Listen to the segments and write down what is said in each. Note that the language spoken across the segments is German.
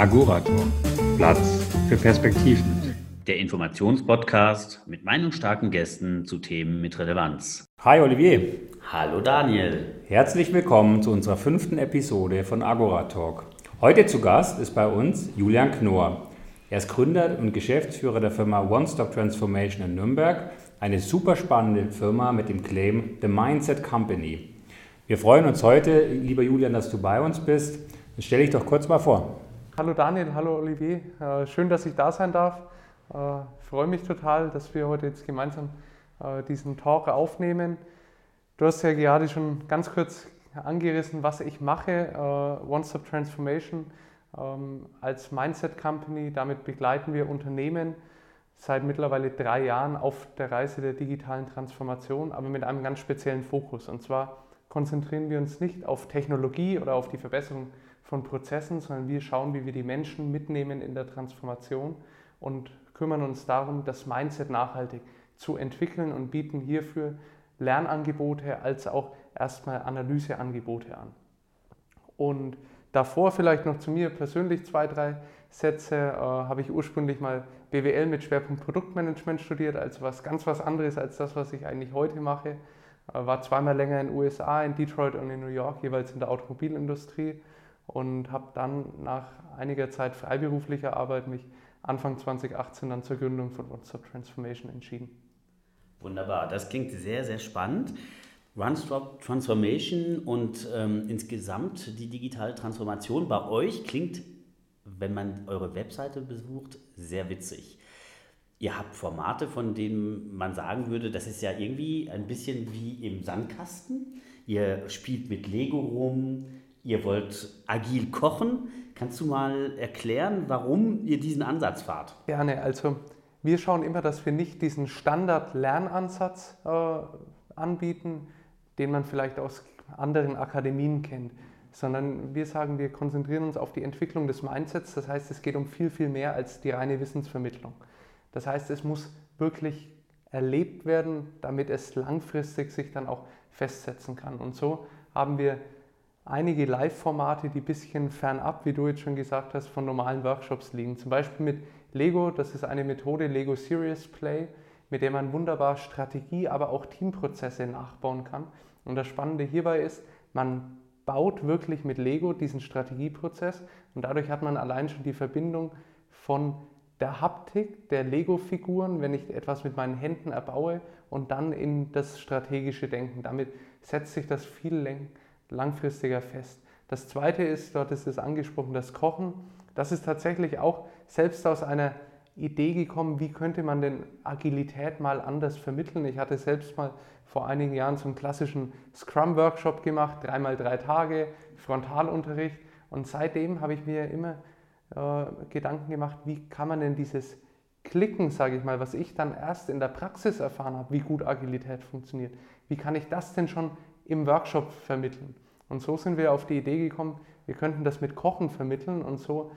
Agorator. Platz für Perspektiven. Der Informationspodcast mit meinungsstarken Gästen zu Themen mit Relevanz. Hi Olivier. Hallo Daniel. Herzlich willkommen zu unserer fünften Episode von Agora Talk. Heute zu Gast ist bei uns Julian Knorr. Er ist Gründer und Geschäftsführer der Firma One Stop Transformation in Nürnberg, eine super spannende Firma mit dem Claim The Mindset Company. Wir freuen uns heute, lieber Julian, dass du bei uns bist. Stell dich doch kurz mal vor. Hallo Daniel, hallo Olivier. Äh, schön, dass ich da sein darf. Ich äh, freue mich total, dass wir heute jetzt gemeinsam äh, diesen Talk aufnehmen. Du hast ja gerade schon ganz kurz angerissen, was ich mache. One Stop Transformation ähm, als Mindset Company. Damit begleiten wir Unternehmen seit mittlerweile drei Jahren auf der Reise der digitalen Transformation, aber mit einem ganz speziellen Fokus. Und zwar konzentrieren wir uns nicht auf Technologie oder auf die Verbesserung von Prozessen, sondern wir schauen, wie wir die Menschen mitnehmen in der Transformation und kümmern uns darum, das Mindset nachhaltig zu entwickeln und bieten hierfür Lernangebote als auch erstmal Analyseangebote an. Und davor vielleicht noch zu mir persönlich zwei, drei Sätze. Äh, habe ich ursprünglich mal BWL mit Schwerpunkt Produktmanagement studiert, also was ganz was anderes als das, was ich eigentlich heute mache. Äh, war zweimal länger in den USA, in Detroit und in New York, jeweils in der Automobilindustrie und habe dann nach einiger Zeit freiberuflicher Arbeit mich Anfang 2018 dann zur Gründung von Stop Transformation entschieden. Wunderbar, das klingt sehr, sehr spannend. One Stop Transformation und ähm, insgesamt die digitale Transformation bei euch klingt, wenn man eure Webseite besucht, sehr witzig. Ihr habt Formate, von denen man sagen würde, das ist ja irgendwie ein bisschen wie im Sandkasten. Ihr spielt mit Lego rum, ihr wollt agil kochen. Kannst du mal erklären, warum ihr diesen Ansatz fahrt? Gerne. Also wir schauen immer, dass wir nicht diesen Standard-Lernansatz äh, anbieten, den man vielleicht aus anderen Akademien kennt, sondern wir sagen, wir konzentrieren uns auf die Entwicklung des Mindsets. Das heißt, es geht um viel, viel mehr als die reine Wissensvermittlung. Das heißt, es muss wirklich erlebt werden, damit es langfristig sich dann auch festsetzen kann. Und so haben wir einige Live-Formate, die ein bisschen fernab, wie du jetzt schon gesagt hast, von normalen Workshops liegen. Zum Beispiel mit Lego, das ist eine Methode, Lego Serious Play, mit der man wunderbar Strategie, aber auch Teamprozesse nachbauen kann. Und das Spannende hierbei ist, man baut wirklich mit Lego diesen Strategieprozess und dadurch hat man allein schon die Verbindung von der Haptik der Lego-Figuren, wenn ich etwas mit meinen Händen erbaue und dann in das strategische Denken. Damit setzt sich das viel langfristiger fest. Das zweite ist, dort ist es angesprochen, das Kochen. Das ist tatsächlich auch selbst aus einer Idee gekommen, wie könnte man denn Agilität mal anders vermitteln. Ich hatte selbst mal vor einigen Jahren so einen klassischen Scrum-Workshop gemacht, dreimal drei Tage, Frontalunterricht. Und seitdem habe ich mir immer äh, Gedanken gemacht, wie kann man denn dieses Klicken, sage ich mal, was ich dann erst in der Praxis erfahren habe, wie gut Agilität funktioniert, wie kann ich das denn schon im Workshop vermitteln. Und so sind wir auf die Idee gekommen, wir könnten das mit Kochen vermitteln und so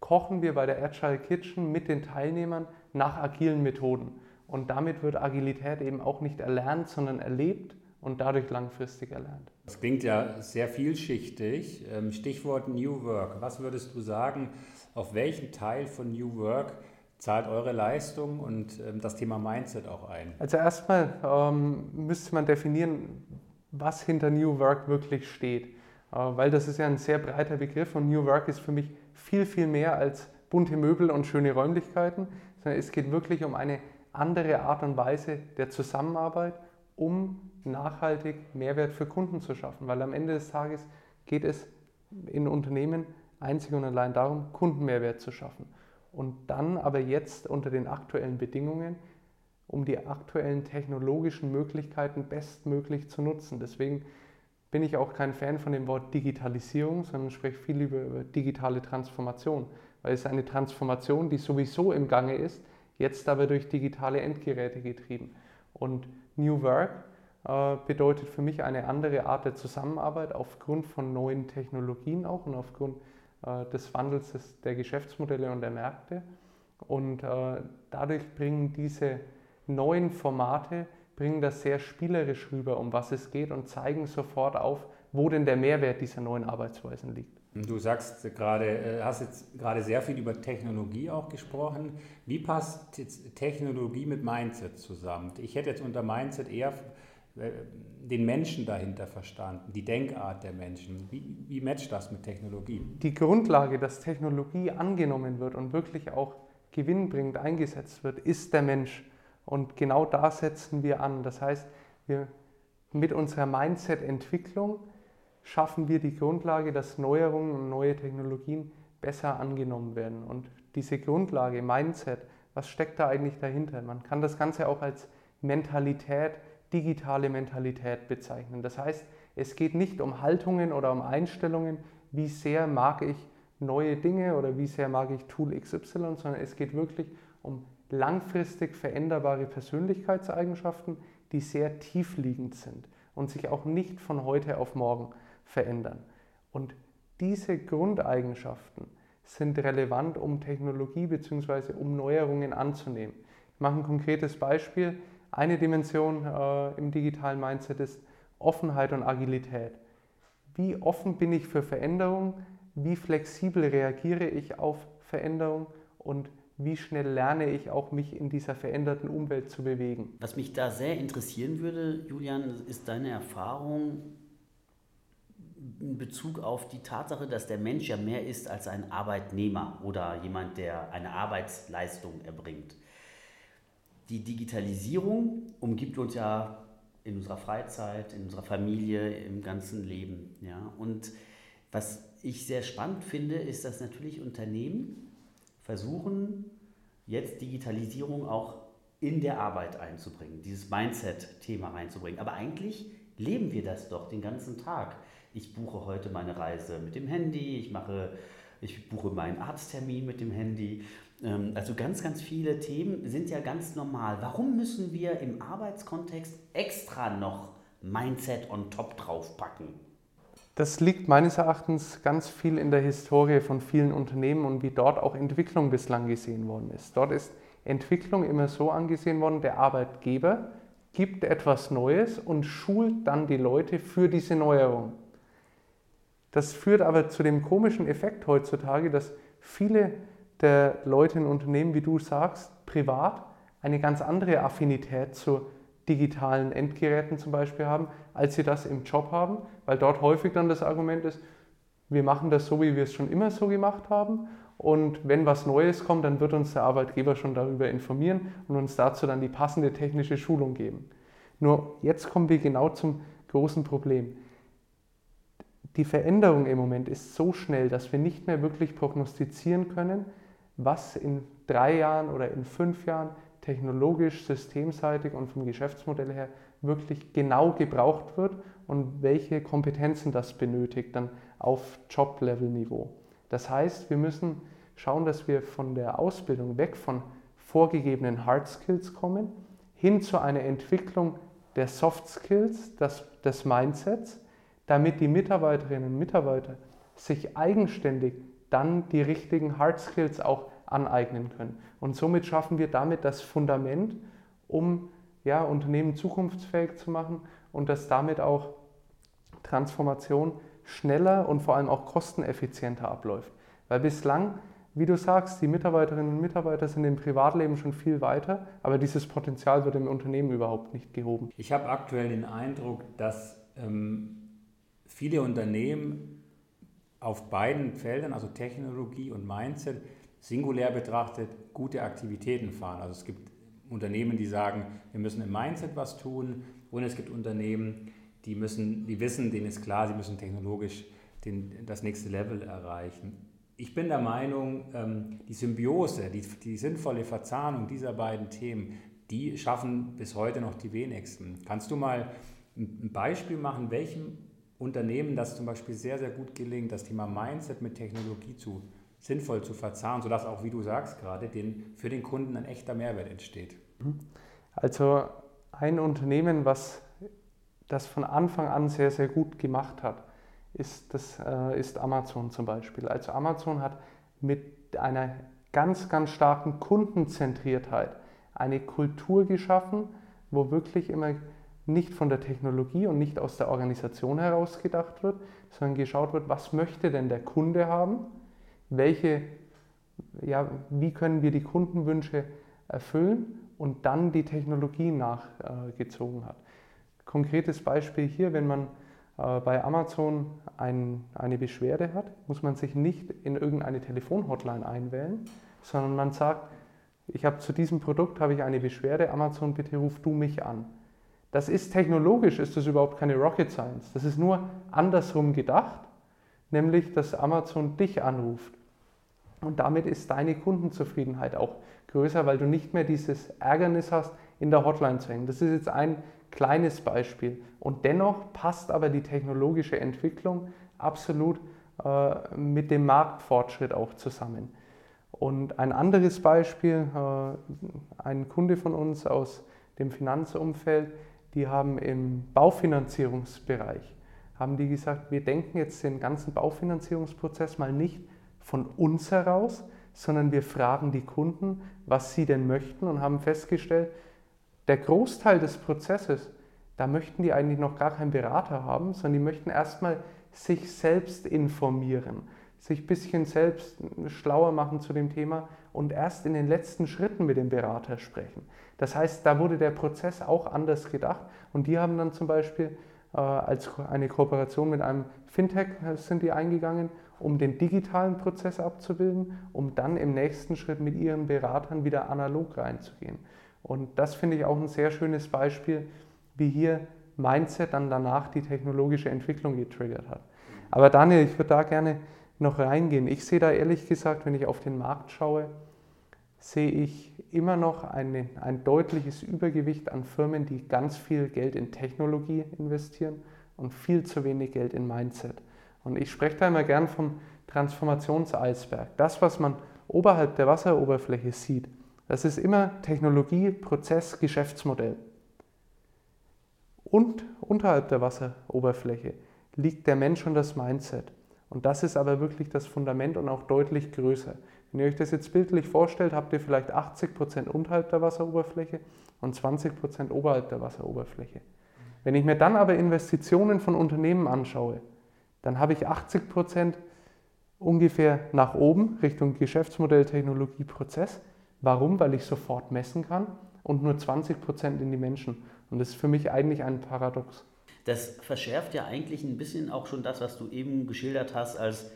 kochen wir bei der Agile Kitchen mit den Teilnehmern nach agilen Methoden. Und damit wird Agilität eben auch nicht erlernt, sondern erlebt und dadurch langfristig erlernt. Das klingt ja sehr vielschichtig. Ähm, Stichwort New Work. Was würdest du sagen, auf welchen Teil von New Work zahlt eure Leistung und ähm, das Thema Mindset auch ein? Also erstmal ähm, müsste man definieren, was hinter New Work wirklich steht. Äh, weil das ist ja ein sehr breiter Begriff und New Work ist für mich viel, viel mehr als bunte Möbel und schöne Räumlichkeiten, sondern es geht wirklich um eine andere Art und Weise der Zusammenarbeit, um nachhaltig Mehrwert für Kunden zu schaffen. Weil am Ende des Tages geht es in Unternehmen einzig und allein darum, Kundenmehrwert zu schaffen. Und dann aber jetzt unter den aktuellen Bedingungen um die aktuellen technologischen Möglichkeiten bestmöglich zu nutzen. Deswegen bin ich auch kein Fan von dem Wort Digitalisierung, sondern spreche viel lieber über digitale Transformation, weil es eine Transformation, die sowieso im Gange ist, jetzt aber durch digitale Endgeräte getrieben. Und New Work äh, bedeutet für mich eine andere Art der Zusammenarbeit aufgrund von neuen Technologien auch und aufgrund äh, des Wandels der Geschäftsmodelle und der Märkte. Und äh, dadurch bringen diese neuen Formate bringen das sehr spielerisch rüber, um was es geht und zeigen sofort auf, wo denn der Mehrwert dieser neuen Arbeitsweisen liegt. Du sagst gerade, äh, hast jetzt gerade sehr viel über Technologie auch gesprochen. Wie passt jetzt Technologie mit Mindset zusammen? Ich hätte jetzt unter Mindset eher äh, den Menschen dahinter verstanden, die Denkart der Menschen. Wie, wie matcht das mit Technologie? Die Grundlage, dass Technologie angenommen wird und wirklich auch gewinnbringend eingesetzt wird, ist der Mensch. Und genau da setzen wir an. Das heißt, wir mit unserer Mindset-Entwicklung schaffen wir die Grundlage, dass Neuerungen und neue Technologien besser angenommen werden. Und diese Grundlage, Mindset, was steckt da eigentlich dahinter? Man kann das Ganze auch als Mentalität, digitale Mentalität bezeichnen. Das heißt, es geht nicht um Haltungen oder um Einstellungen, wie sehr mag ich neue Dinge oder wie sehr mag ich Tool XY, sondern es geht wirklich um langfristig veränderbare Persönlichkeitseigenschaften, die sehr tiefliegend sind und sich auch nicht von heute auf morgen verändern. Und diese Grundeigenschaften sind relevant, um Technologie bzw. um Neuerungen anzunehmen. Ich mache ein konkretes Beispiel. Eine Dimension äh, im digitalen Mindset ist Offenheit und Agilität. Wie offen bin ich für Veränderung? Wie flexibel reagiere ich auf Veränderung? Und wie schnell lerne ich auch, mich in dieser veränderten Umwelt zu bewegen? Was mich da sehr interessieren würde, Julian, ist deine Erfahrung in Bezug auf die Tatsache, dass der Mensch ja mehr ist als ein Arbeitnehmer oder jemand, der eine Arbeitsleistung erbringt. Die Digitalisierung umgibt uns ja in unserer Freizeit, in unserer Familie, im ganzen Leben. Ja? Und was ich sehr spannend finde, ist, dass natürlich Unternehmen versuchen, jetzt Digitalisierung auch in der Arbeit einzubringen, dieses Mindset-Thema reinzubringen. Aber eigentlich leben wir das doch den ganzen Tag. Ich buche heute meine Reise mit dem Handy, ich mache, ich buche meinen Arzttermin mit dem Handy. Ähm, also ganz, ganz viele Themen sind ja ganz normal. Warum müssen wir im Arbeitskontext extra noch Mindset on top draufpacken? Das liegt meines Erachtens ganz viel in der Historie von vielen Unternehmen und wie dort auch Entwicklung bislang gesehen worden ist. Dort ist Entwicklung immer so angesehen worden, der Arbeitgeber gibt etwas Neues und schult dann die Leute für diese Neuerung. Das führt aber zu dem komischen Effekt heutzutage, dass viele der Leute in Unternehmen, wie du sagst, privat eine ganz andere Affinität zu digitalen Endgeräten zum Beispiel haben, als sie das im Job haben, weil dort häufig dann das Argument ist, wir machen das so, wie wir es schon immer so gemacht haben und wenn was Neues kommt, dann wird uns der Arbeitgeber schon darüber informieren und uns dazu dann die passende technische Schulung geben. Nur jetzt kommen wir genau zum großen Problem die Veränderung im Moment ist so schnell, dass wir nicht mehr wirklich prognostizieren können, was in drei Jahren oder in fünf Jahren technologisch, systemseitig und vom Geschäftsmodell her wirklich genau gebraucht wird und welche Kompetenzen das benötigt dann auf Job-Level-Niveau. Das heißt, wir müssen schauen, dass wir von der Ausbildung weg von vorgegebenen Hard Skills kommen, hin zu einer Entwicklung der Soft Skills, des, des Mindsets, damit die Mitarbeiterinnen und Mitarbeiter sich eigenständig dann die richtigen Hard Skills auch aneignen können. Und somit schaffen wir damit das Fundament, um ja, Unternehmen zukunftsfähig zu machen und dass damit auch Transformation schneller und vor allem auch kosteneffizienter abläuft. Weil bislang, wie du sagst, die Mitarbeiterinnen und Mitarbeiter sind im Privatleben schon viel weiter, aber dieses Potenzial wird im Unternehmen überhaupt nicht gehoben. Ich habe aktuell den Eindruck, dass ähm, viele Unternehmen auf beiden Feldern, also Technologie und Mindset, singulär betrachtet gute Aktivitäten fahren. Also es gibt Unternehmen, die sagen, wir müssen im Mindset was tun und es gibt Unternehmen, die, müssen, die wissen, denen ist klar, sie müssen technologisch den, das nächste Level erreichen. Ich bin der Meinung, ähm, die Symbiose, die, die sinnvolle Verzahnung dieser beiden Themen, die schaffen bis heute noch die wenigsten. Kannst du mal ein Beispiel machen, welchem Unternehmen das zum Beispiel sehr, sehr gut gelingt, das Thema Mindset mit Technologie zu, sinnvoll zu verzahnen, sodass auch, wie du sagst gerade, den, für den Kunden ein echter Mehrwert entsteht. Also ein Unternehmen, was das von Anfang an sehr, sehr gut gemacht hat, ist, das, äh, ist Amazon zum Beispiel. Also Amazon hat mit einer ganz, ganz starken Kundenzentriertheit eine Kultur geschaffen, wo wirklich immer nicht von der Technologie und nicht aus der Organisation heraus gedacht wird, sondern geschaut wird, was möchte denn der Kunde haben, welche, ja, wie können wir die Kundenwünsche erfüllen und dann die Technologie nachgezogen hat. Konkretes Beispiel hier, wenn man äh, bei Amazon ein, eine Beschwerde hat, muss man sich nicht in irgendeine Telefonhotline einwählen, sondern man sagt, ich habe zu diesem Produkt habe ich eine Beschwerde, Amazon, bitte ruf du mich an. Das ist technologisch, ist das überhaupt keine Rocket Science. Das ist nur andersrum gedacht, nämlich dass Amazon dich anruft. Und damit ist deine Kundenzufriedenheit auch größer, weil du nicht mehr dieses Ärgernis hast, in der Hotline zu hängen. Das ist jetzt ein kleines Beispiel. Und dennoch passt aber die technologische Entwicklung absolut äh, mit dem Marktfortschritt auch zusammen. Und ein anderes Beispiel, äh, ein Kunde von uns aus dem Finanzumfeld, die haben im Baufinanzierungsbereich, haben die gesagt, wir denken jetzt den ganzen Baufinanzierungsprozess mal nicht von uns heraus, sondern wir fragen die Kunden, was sie denn möchten und haben festgestellt, der Großteil des Prozesses, da möchten die eigentlich noch gar keinen Berater haben, sondern die möchten erstmal sich selbst informieren, sich ein bisschen selbst schlauer machen zu dem Thema und erst in den letzten Schritten mit dem Berater sprechen. Das heißt, da wurde der Prozess auch anders gedacht und die haben dann zum Beispiel äh, als eine Kooperation mit einem Fintech äh, sind die eingegangen, um den digitalen Prozess abzubilden, um dann im nächsten Schritt mit ihren Beratern wieder analog reinzugehen. Und das finde ich auch ein sehr schönes Beispiel, wie hier Mindset dann danach die technologische Entwicklung getriggert hat. Aber Daniel, ich würde da gerne noch reingehen. Ich sehe da ehrlich gesagt, wenn ich auf den Markt schaue, sehe ich immer noch eine, ein deutliches Übergewicht an Firmen, die ganz viel Geld in Technologie investieren und viel zu wenig Geld in Mindset. Und ich spreche da immer gern vom Transformationseisberg. Das, was man oberhalb der Wasseroberfläche sieht, das ist immer Technologie, Prozess, Geschäftsmodell. Und unterhalb der Wasseroberfläche liegt der Mensch und das Mindset. Und das ist aber wirklich das Fundament und auch deutlich größer. Wenn ihr euch das jetzt bildlich vorstellt, habt ihr vielleicht 80 Prozent unterhalb der Wasseroberfläche und 20 Prozent oberhalb der Wasseroberfläche. Wenn ich mir dann aber Investitionen von Unternehmen anschaue, dann habe ich 80 Prozent ungefähr nach oben Richtung Geschäftsmodell, Technologie, Prozess Warum? Weil ich sofort messen kann und nur 20 Prozent in die Menschen. Und das ist für mich eigentlich ein Paradox. Das verschärft ja eigentlich ein bisschen auch schon das, was du eben geschildert hast, als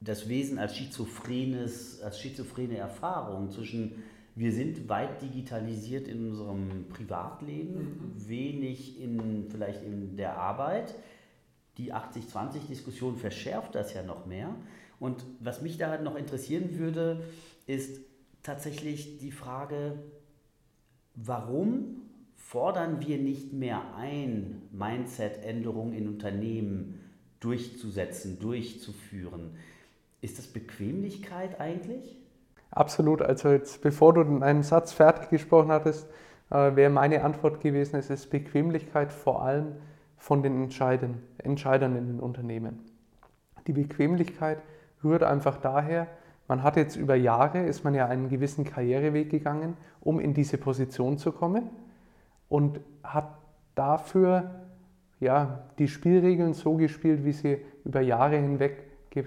das Wesen als schizophrenes, als schizophrene Erfahrung zwischen wir sind weit digitalisiert in unserem Privatleben, mhm. wenig in vielleicht in der Arbeit. Die 80-20-Diskussion verschärft das ja noch mehr. Und was mich da noch interessieren würde, ist, tatsächlich die Frage, warum fordern wir nicht mehr ein, Mindset-Änderungen in Unternehmen durchzusetzen, durchzuführen? Ist das Bequemlichkeit eigentlich? Absolut. Also jetzt, bevor du einen Satz fertig gesprochen hattest, äh, wäre meine Antwort gewesen, es ist Bequemlichkeit vor allem von den Entscheidern, Entscheidern in den Unternehmen. Die Bequemlichkeit rührt einfach daher, man hat jetzt über Jahre, ist man ja einen gewissen Karriereweg gegangen, um in diese Position zu kommen und hat dafür ja, die Spielregeln so gespielt, wie sie über Jahre hinweg ge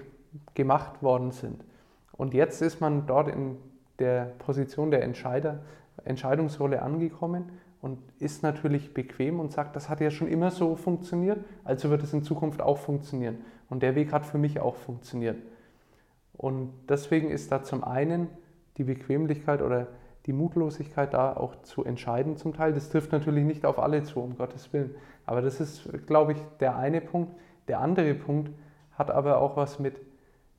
gemacht worden sind. Und jetzt ist man dort in der Position der Entscheider, Entscheidungsrolle angekommen und ist natürlich bequem und sagt, das hat ja schon immer so funktioniert, also wird es in Zukunft auch funktionieren. Und der Weg hat für mich auch funktioniert. Und deswegen ist da zum einen die Bequemlichkeit oder die Mutlosigkeit da auch zu entscheiden zum Teil. Das trifft natürlich nicht auf alle zu, um Gottes Willen. Aber das ist, glaube ich, der eine Punkt. Der andere Punkt hat aber auch was mit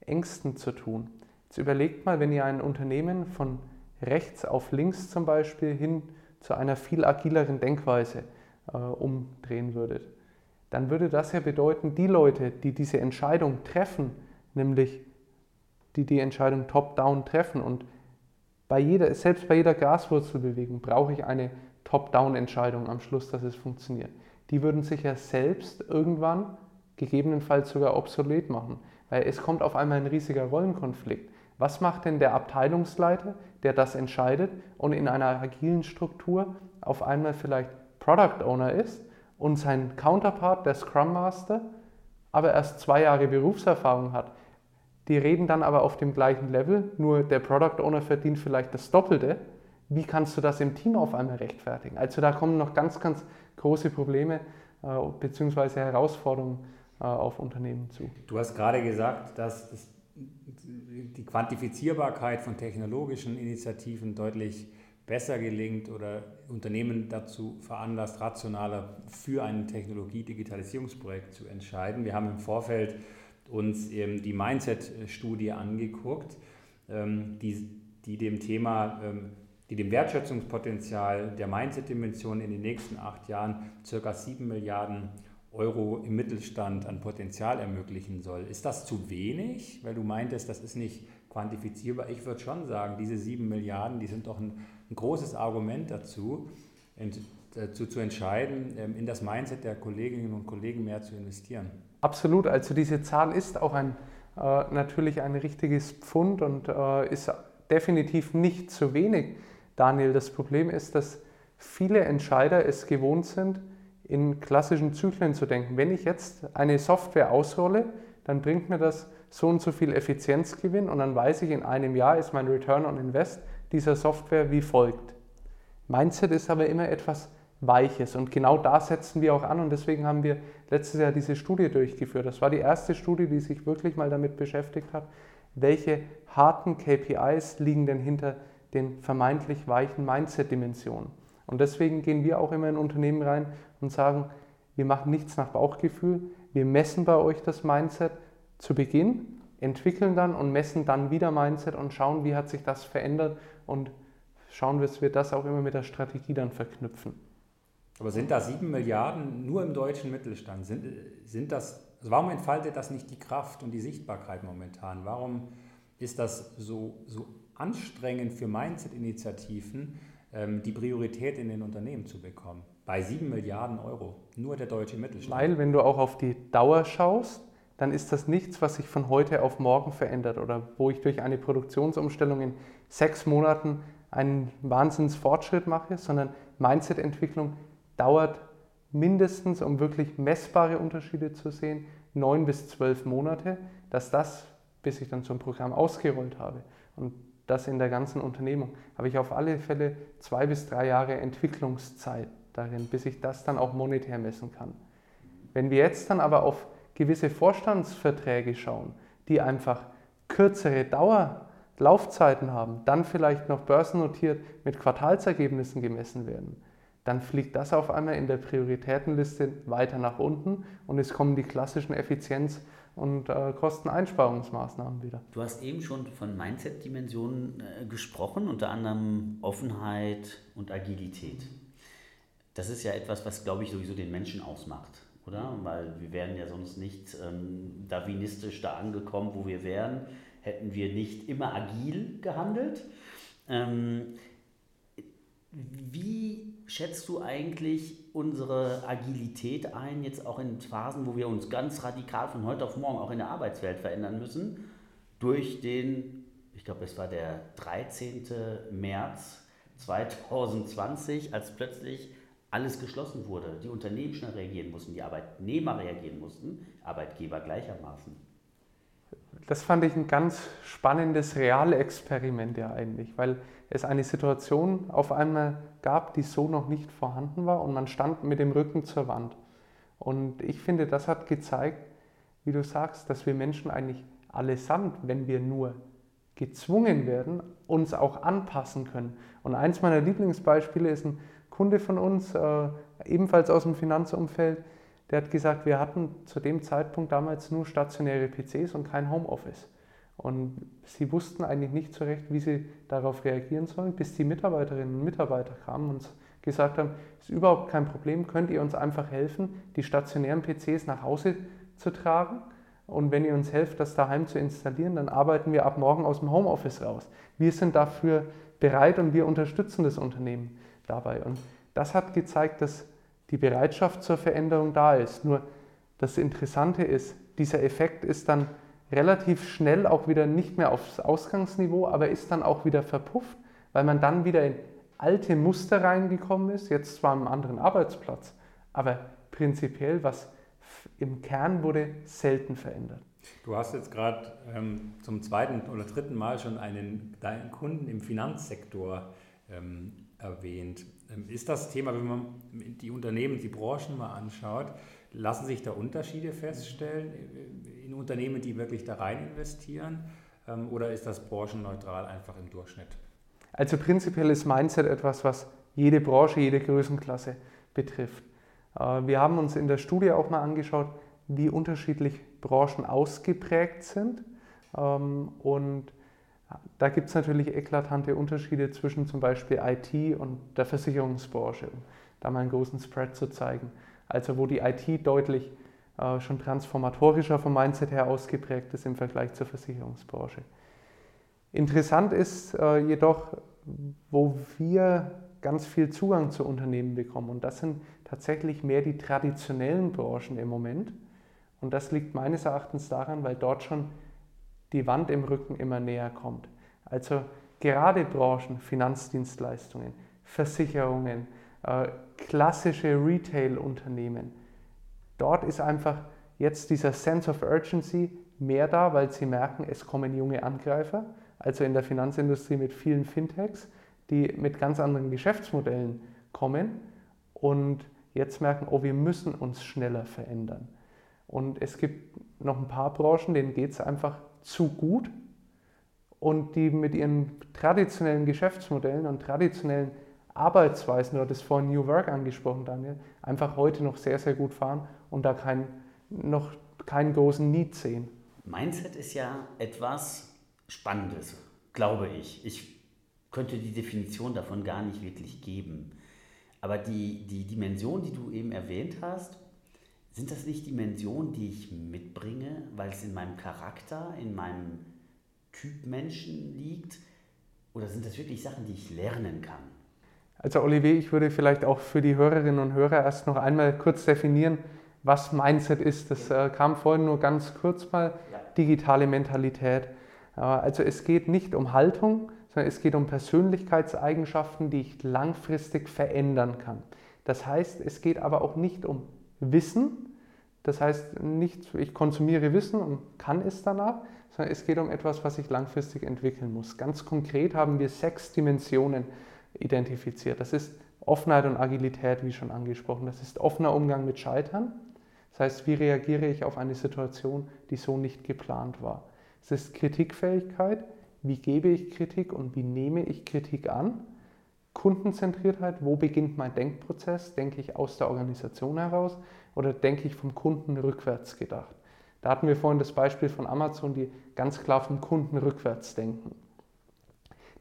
Ängsten zu tun. Jetzt überlegt mal, wenn ihr ein Unternehmen von rechts auf links zum Beispiel hin zu einer viel agileren Denkweise äh, umdrehen würdet, dann würde das ja bedeuten, die Leute, die diese Entscheidung treffen, nämlich die die Entscheidung top-down treffen. Und bei jeder, selbst bei jeder Graswurzelbewegung brauche ich eine Top-down-Entscheidung am Schluss, dass es funktioniert. Die würden sich ja selbst irgendwann gegebenenfalls sogar obsolet machen, weil es kommt auf einmal ein riesiger Rollenkonflikt. Was macht denn der Abteilungsleiter, der das entscheidet und in einer agilen Struktur auf einmal vielleicht Product Owner ist und sein Counterpart, der Scrum Master, aber erst zwei Jahre Berufserfahrung hat. Die reden dann aber auf dem gleichen Level, nur der Product Owner verdient vielleicht das Doppelte. Wie kannst du das im Team auf einmal rechtfertigen? Also da kommen noch ganz, ganz große Probleme äh, bzw. Herausforderungen äh, auf Unternehmen zu. Du hast gerade gesagt, dass das, die Quantifizierbarkeit von technologischen Initiativen deutlich besser gelingt oder Unternehmen dazu veranlasst, rationaler für ein Technologie-Digitalisierungsprojekt zu entscheiden. Wir haben im Vorfeld uns die Mindset-Studie angeguckt, ähm, die, die dem Thema, ähm, die dem Wertschöpfungspotenzial der Mindset-Dimension in den nächsten acht Jahren ca. 7 Milliarden Euro im Mittelstand an Potenzial ermöglichen soll. Ist das zu wenig? Weil du meintest, das ist nicht quantifizierbar. Ich würde schon sagen, diese 7 Milliarden, die sind doch ein, ein großes Argument dazu, ent, dazu zu entscheiden, ähm, in das Mindset der Kolleginnen und Kollegen mehr zu investieren. Absolut, also diese Zahl ist auch ein, äh, natürlich ein richtiges Pfund und äh, ist definitiv nicht zu wenig. Daniel, das Problem ist, dass viele Entscheider es gewohnt sind, in klassischen Zyklen zu denken. Wenn ich jetzt eine Software ausrolle, dann bringt mir das so und so viel Effizienzgewinn und dann weiß ich, in einem Jahr ist mein Return on Invest dieser Software wie folgt. Mindset ist aber immer etwas Weiches und genau da setzen wir auch an und deswegen haben wir letztes Jahr diese Studie durchgeführt. Das war die erste Studie, die sich wirklich mal damit beschäftigt hat, welche harten KPIs liegen denn hinter den vermeintlich weichen Mindset-Dimensionen. Und deswegen gehen wir auch immer in Unternehmen rein und sagen, wir machen nichts nach Bauchgefühl, wir messen bei euch das Mindset zu Beginn, entwickeln dann und messen dann wieder Mindset und schauen, wie hat sich das verändert und schauen, dass wir das auch immer mit der Strategie dann verknüpfen. Aber sind da sieben Milliarden nur im deutschen Mittelstand? Sind, sind das, also warum entfaltet das nicht die Kraft und die Sichtbarkeit momentan? Warum ist das so, so anstrengend für Mindset-Initiativen, ähm, die Priorität in den Unternehmen zu bekommen. Bei 7 Milliarden Euro, nur der deutsche Mittelstand. Weil, wenn du auch auf die Dauer schaust, dann ist das nichts, was sich von heute auf morgen verändert oder wo ich durch eine Produktionsumstellung in sechs Monaten einen Wahnsinnsfortschritt mache, sondern Mindset-Entwicklung dauert mindestens, um wirklich messbare Unterschiede zu sehen, neun bis zwölf Monate, dass das, bis ich dann zum Programm ausgerollt habe. Und das in der ganzen Unternehmung, habe ich auf alle Fälle zwei bis drei Jahre Entwicklungszeit darin, bis ich das dann auch monetär messen kann. Wenn wir jetzt dann aber auf gewisse Vorstandsverträge schauen, die einfach kürzere Dauerlaufzeiten haben, dann vielleicht noch börsennotiert mit Quartalsergebnissen gemessen werden, dann fliegt das auf einmal in der Prioritätenliste weiter nach unten und es kommen die klassischen Effizienz- und äh, Kosteneinsparungsmaßnahmen wieder. Du hast eben schon von Mindset-Dimensionen äh, gesprochen, unter anderem Offenheit und Agilität. Das ist ja etwas, was, glaube ich, sowieso den Menschen ausmacht, oder? Weil wir wären ja sonst nicht ähm, darwinistisch da angekommen, wo wir wären, hätten wir nicht immer agil gehandelt. Ähm, wie schätzt du eigentlich unsere Agilität ein, jetzt auch in Phasen, wo wir uns ganz radikal von heute auf morgen auch in der Arbeitswelt verändern müssen, durch den, ich glaube, es war der 13. März 2020, als plötzlich alles geschlossen wurde, die Unternehmen schnell reagieren mussten, die Arbeitnehmer reagieren mussten, Arbeitgeber gleichermaßen. Das fand ich ein ganz spannendes Realexperiment ja eigentlich, weil es eine Situation auf einmal gab, die so noch nicht vorhanden war und man stand mit dem Rücken zur Wand. Und ich finde, das hat gezeigt, wie du sagst, dass wir Menschen eigentlich allesamt, wenn wir nur gezwungen werden, uns auch anpassen können. Und eins meiner Lieblingsbeispiele ist ein Kunde von uns, äh, ebenfalls aus dem Finanzumfeld, der hat gesagt, wir hatten zu dem Zeitpunkt damals nur stationäre PCs und kein Homeoffice. Und sie wussten eigentlich nicht so recht, wie sie darauf reagieren sollen, bis die Mitarbeiterinnen und Mitarbeiter kamen und gesagt haben, ist überhaupt kein Problem, könnt ihr uns einfach helfen, die stationären PCs nach Hause zu tragen. Und wenn ihr uns helft, das daheim zu installieren, dann arbeiten wir ab morgen aus dem Homeoffice raus. Wir sind dafür bereit und wir unterstützen das Unternehmen dabei. Und das hat gezeigt, dass die Bereitschaft zur Veränderung da ist. Nur das Interessante ist, dieser Effekt ist dann relativ schnell auch wieder nicht mehr aufs Ausgangsniveau, aber ist dann auch wieder verpufft, weil man dann wieder in alte Muster reingekommen ist, jetzt zwar am anderen Arbeitsplatz, aber prinzipiell, was im Kern wurde, selten verändert. Du hast jetzt gerade ähm, zum zweiten oder dritten Mal schon einen deinen Kunden im Finanzsektor ähm, erwähnt. Ähm, ist das Thema, wenn man die Unternehmen, die Branchen mal anschaut, lassen sich da Unterschiede feststellen in Unternehmen, die wirklich da rein investieren? Ähm, oder ist das branchenneutral einfach im Durchschnitt? Also prinzipiell ist Mindset etwas, was jede Branche, jede Größenklasse betrifft. Äh, wir haben uns in der Studie auch mal angeschaut, wie unterschiedlich Branchen ausgeprägt sind. Ähm, und da gibt es natürlich eklatante Unterschiede zwischen zum Beispiel IT und der Versicherungsbranche, um da mal einen großen Spread zu zeigen. Also wo die IT deutlich äh, schon transformatorischer vom Mindset her ausgeprägt ist im Vergleich zur Versicherungsbranche. Interessant ist äh, jedoch, wo wir ganz viel Zugang zu Unternehmen bekommen. Und das sind tatsächlich mehr die traditionellen Branchen im Moment. Und das liegt meines Erachtens daran, weil dort schon die Wand im Rücken immer näher kommt. Also gerade Branchen, Finanzdienstleistungen, Versicherungen, äh, klassische Retail-Unternehmen, dort ist einfach jetzt dieser Sense of Urgency mehr da, weil sie merken, es kommen junge Angreifer, also in der Finanzindustrie mit vielen Fintechs, die mit ganz anderen Geschäftsmodellen kommen und jetzt merken, oh, wir müssen uns schneller verändern. Und es gibt noch ein paar Branchen, denen geht es einfach zu gut und die mit ihren traditionellen Geschäftsmodellen und traditionellen Arbeitsweisen, du hattest vorhin New Work angesprochen, Daniel, einfach heute noch sehr, sehr gut fahren und da kein, noch keinen großen Need sehen. Mindset ist ja etwas Spannendes, glaube ich. Ich könnte die Definition davon gar nicht wirklich geben. Aber die, die Dimension, die du eben erwähnt hast, sind das nicht Dimensionen, die ich mitbringe, weil es in meinem Charakter, in meinem Typ Menschen liegt? Oder sind das wirklich Sachen, die ich lernen kann? Also Olivier, ich würde vielleicht auch für die Hörerinnen und Hörer erst noch einmal kurz definieren, was Mindset ist. Das äh, kam vorhin nur ganz kurz mal, digitale Mentalität. Äh, also es geht nicht um Haltung, sondern es geht um Persönlichkeitseigenschaften, die ich langfristig verändern kann. Das heißt, es geht aber auch nicht um Wissen, das heißt nicht, ich konsumiere Wissen und kann es danach, sondern es geht um etwas, was ich langfristig entwickeln muss. Ganz konkret haben wir sechs Dimensionen identifiziert. Das ist Offenheit und Agilität, wie schon angesprochen. Das ist offener Umgang mit Scheitern. Das heißt, wie reagiere ich auf eine Situation, die so nicht geplant war. Es ist Kritikfähigkeit. Wie gebe ich Kritik und wie nehme ich Kritik an? Kundenzentriertheit, wo beginnt mein Denkprozess? Denke ich aus der Organisation heraus oder denke ich vom Kunden rückwärts gedacht? Da hatten wir vorhin das Beispiel von Amazon, die ganz klar vom Kunden rückwärts denken.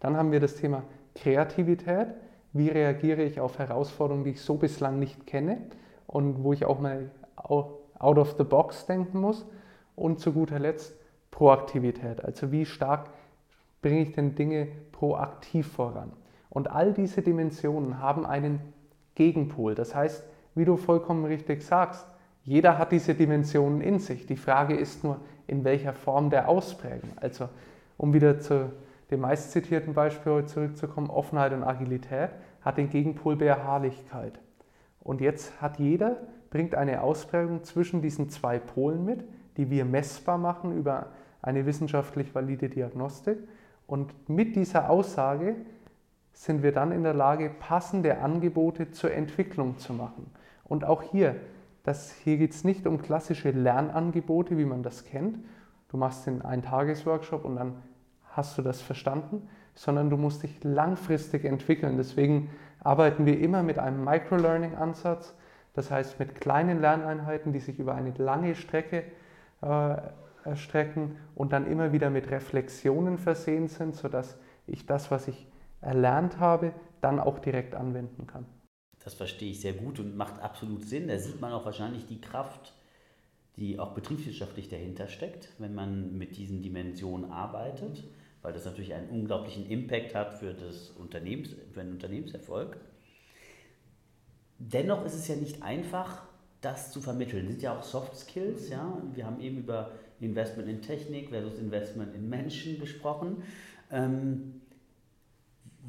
Dann haben wir das Thema Kreativität. Wie reagiere ich auf Herausforderungen, die ich so bislang nicht kenne und wo ich auch mal out of the box denken muss? Und zu guter Letzt Proaktivität. Also wie stark bringe ich denn Dinge proaktiv voran? Und all diese Dimensionen haben einen Gegenpol. Das heißt, wie du vollkommen richtig sagst, jeder hat diese Dimensionen in sich. Die Frage ist nur, in welcher Form der Ausprägung. Also, um wieder zu dem meistzitierten Beispiel heute zurückzukommen, Offenheit und Agilität hat den Gegenpol Beharrlichkeit. Und jetzt hat jeder, bringt eine Ausprägung zwischen diesen zwei Polen mit, die wir messbar machen über eine wissenschaftlich valide Diagnostik. Und mit dieser Aussage sind wir dann in der Lage, passende Angebote zur Entwicklung zu machen. Und auch hier, das, hier geht es nicht um klassische Lernangebote, wie man das kennt. Du machst den Ein-Tages-Workshop und dann hast du das verstanden, sondern du musst dich langfristig entwickeln. Deswegen arbeiten wir immer mit einem Microlearning-Ansatz, das heißt mit kleinen Lerneinheiten, die sich über eine lange Strecke äh, erstrecken und dann immer wieder mit Reflexionen versehen sind, sodass ich das, was ich erlernt habe, dann auch direkt anwenden kann. Das verstehe ich sehr gut und macht absolut Sinn. Da sieht man auch wahrscheinlich die Kraft, die auch betriebswirtschaftlich dahinter steckt, wenn man mit diesen Dimensionen arbeitet, weil das natürlich einen unglaublichen Impact hat für, das Unternehmens, für den Unternehmenserfolg. Dennoch ist es ja nicht einfach, das zu vermitteln. Das sind ja auch Soft Skills. Ja? Wir haben eben über Investment in Technik versus Investment in Menschen gesprochen. Ähm,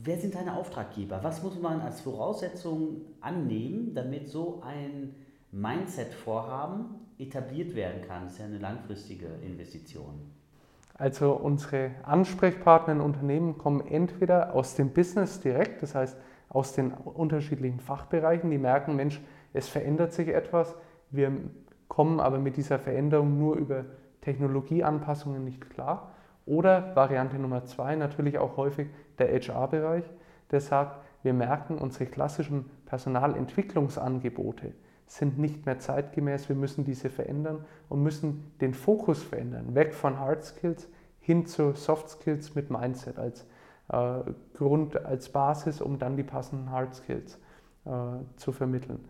Wer sind deine Auftraggeber? Was muss man als Voraussetzung annehmen, damit so ein Mindset-Vorhaben etabliert werden kann? Das ist ja eine langfristige Investition. Also unsere Ansprechpartner in Unternehmen kommen entweder aus dem Business direkt, das heißt aus den unterschiedlichen Fachbereichen, die merken, Mensch, es verändert sich etwas, wir kommen aber mit dieser Veränderung nur über Technologieanpassungen nicht klar. Oder Variante Nummer zwei, natürlich auch häufig der HR-Bereich, der sagt, wir merken, unsere klassischen Personalentwicklungsangebote sind nicht mehr zeitgemäß, wir müssen diese verändern und müssen den Fokus verändern, weg von Hard Skills hin zu Soft Skills mit Mindset als äh, Grund, als Basis, um dann die passenden Hard Skills äh, zu vermitteln.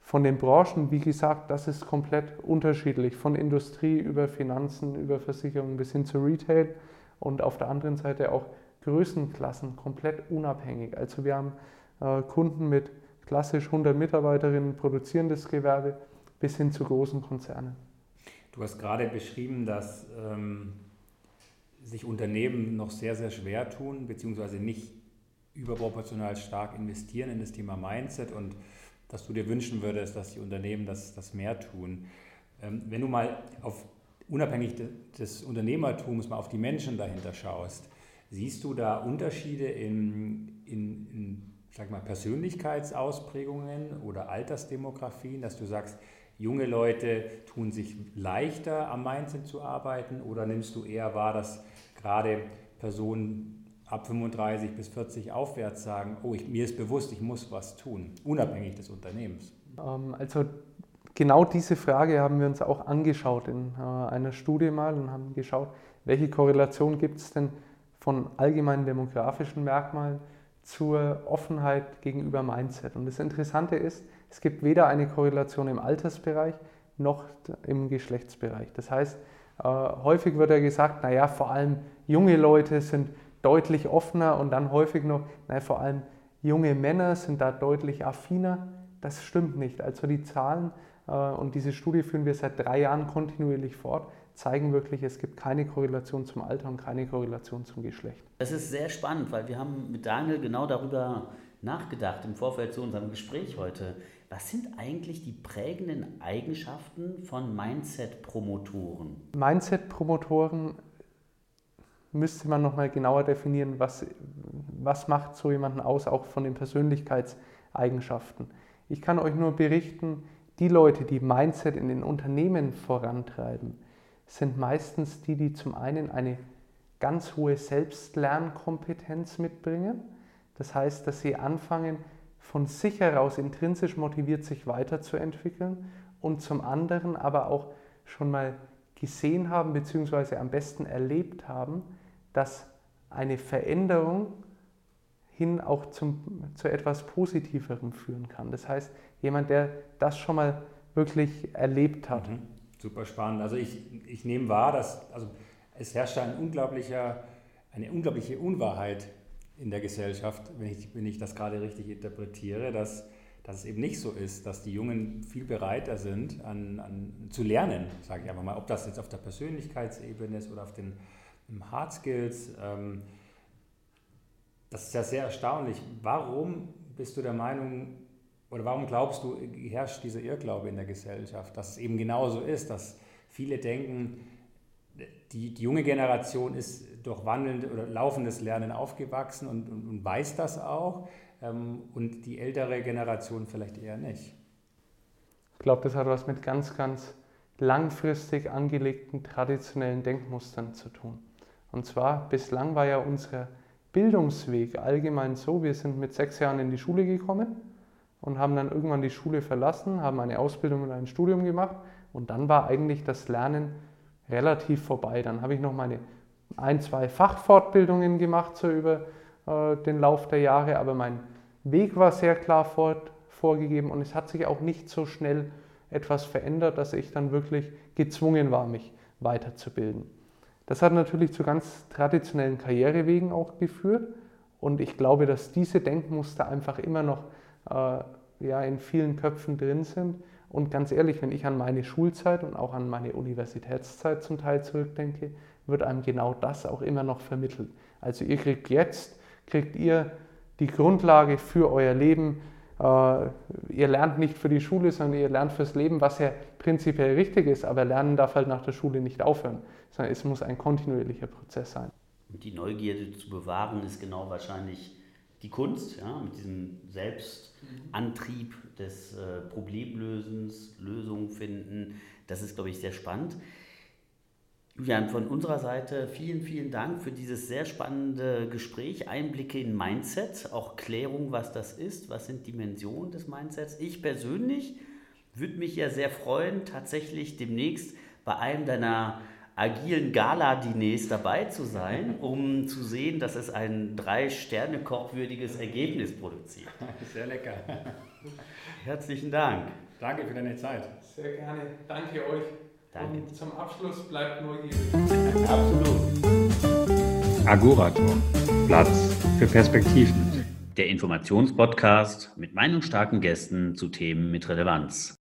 Von den Branchen, wie gesagt, das ist komplett unterschiedlich, von Industrie über Finanzen, über Versicherungen bis hin zu Retail und auf der anderen Seite auch Größenklassen komplett unabhängig. Also wir haben äh, Kunden mit klassisch 100 Mitarbeiterinnen, produzierendes Gewerbe bis hin zu großen Konzernen. Du hast gerade beschrieben, dass ähm, sich Unternehmen noch sehr, sehr schwer tun, beziehungsweise nicht überproportional stark investieren in das Thema Mindset und dass du dir wünschen würdest, dass die Unternehmen das, das mehr tun. Ähm, wenn du mal auf, unabhängig des Unternehmertums mal auf die Menschen dahinter schaust, siehst du da Unterschiede in, in, in sag mal, Persönlichkeitsausprägungen oder Altersdemografien, dass du sagst, junge Leute tun sich leichter am Mindset zu arbeiten oder nimmst du eher wahr, dass gerade Personen ab 35 bis 40 aufwärts sagen, oh, ich, mir ist bewusst, ich muss was tun, unabhängig des Unternehmens? Ähm, also genau diese Frage haben wir uns auch angeschaut in äh, einer Studie mal und haben geschaut, welche Korrelation gibt es denn von allgemeinen demografischen Merkmalen zur Offenheit gegenüber Mindset. Und das Interessante ist, es gibt weder eine Korrelation im Altersbereich noch im Geschlechtsbereich. Das heißt, äh, häufig wird ja gesagt, naja, vor allem junge Leute sind deutlich offener und dann häufig noch, naja, vor allem junge Männer sind da deutlich affiner. Das stimmt nicht. Also die Zahlen, äh, und diese Studie führen wir seit drei Jahren kontinuierlich fort, zeigen wirklich, es gibt keine Korrelation zum Alter und keine Korrelation zum Geschlecht. Das ist sehr spannend, weil wir haben mit Daniel genau darüber nachgedacht im Vorfeld zu unserem Gespräch heute. Was sind eigentlich die prägenden Eigenschaften von Mindset-Promotoren? Mindset-Promotoren müsste man nochmal genauer definieren, was, was macht so jemanden aus, auch von den Persönlichkeitseigenschaften. Ich kann euch nur berichten, die Leute, die Mindset in den Unternehmen vorantreiben, sind meistens die, die zum einen eine ganz hohe Selbstlernkompetenz mitbringen. Das heißt, dass sie anfangen, von sich heraus intrinsisch motiviert sich weiterzuentwickeln und zum anderen aber auch schon mal gesehen haben bzw. am besten erlebt haben, dass eine Veränderung hin auch zum, zu etwas Positiverem führen kann. Das heißt, jemand, der das schon mal wirklich erlebt hat. Mhm. Super spannend. Also ich, ich nehme wahr, dass also es herrscht ein unglaublicher, eine unglaubliche Unwahrheit in der Gesellschaft, wenn ich, wenn ich das gerade richtig interpretiere, dass, dass es eben nicht so ist, dass die Jungen viel bereiter sind, an, an zu lernen, sage ich einfach mal, ob das jetzt auf der Persönlichkeitsebene ist oder auf den Hard Skills. Ähm, das ist ja sehr erstaunlich. Warum bist du der Meinung, oder warum glaubst du, herrscht dieser Irrglaube in der Gesellschaft, dass es eben genauso ist, dass viele denken, die, die junge Generation ist durch wandelndes oder laufendes Lernen aufgewachsen und, und, und weiß das auch ähm, und die ältere Generation vielleicht eher nicht. Ich glaube, das hat was mit ganz, ganz langfristig angelegten traditionellen Denkmustern zu tun. Und zwar, bislang war ja unser Bildungsweg allgemein so, wir sind mit sechs Jahren in die Schule gekommen und haben dann irgendwann die Schule verlassen, haben eine Ausbildung und ein Studium gemacht und dann war eigentlich das Lernen relativ vorbei. Dann habe ich noch meine ein, zwei Fachfortbildungen gemacht so über äh, den Lauf der Jahre, aber mein Weg war sehr klar vor, vorgegeben und es hat sich auch nicht so schnell etwas verändert, dass ich dann wirklich gezwungen war, mich weiterzubilden. Das hat natürlich zu ganz traditionellen Karrierewegen auch geführt und ich glaube, dass diese Denkmuster einfach immer noch ja, in vielen Köpfen drin sind. Und ganz ehrlich, wenn ich an meine Schulzeit und auch an meine Universitätszeit zum Teil zurückdenke, wird einem genau das auch immer noch vermittelt. Also ihr kriegt jetzt kriegt ihr die Grundlage für euer Leben. Äh, ihr lernt nicht für die Schule, sondern ihr lernt fürs Leben, was ja prinzipiell richtig ist, aber Lernen darf halt nach der Schule nicht aufhören, sondern es muss ein kontinuierlicher Prozess sein. Und die Neugierde zu bewahren ist genau wahrscheinlich die Kunst, ja, mit diesem Selbstantrieb des äh, Problemlösens, Lösungen finden. Das ist, glaube ich, sehr spannend. Julian, von unserer Seite vielen, vielen Dank für dieses sehr spannende Gespräch, Einblicke in Mindset, auch Klärung, was das ist, was sind Dimensionen des Mindsets. Ich persönlich würde mich ja sehr freuen, tatsächlich demnächst bei einem deiner agilen Gala-Diners dabei zu sein, um zu sehen, dass es ein drei-Sterne-Kochwürdiges Ergebnis produziert. Sehr lecker. Herzlichen Dank. Danke für deine Zeit. Sehr gerne. Danke euch. Danke. Und zum Abschluss bleibt neugierig. Absolut. Agorator. Platz für Perspektiven. Der Informationspodcast mit meinungsstarken Gästen zu Themen mit Relevanz.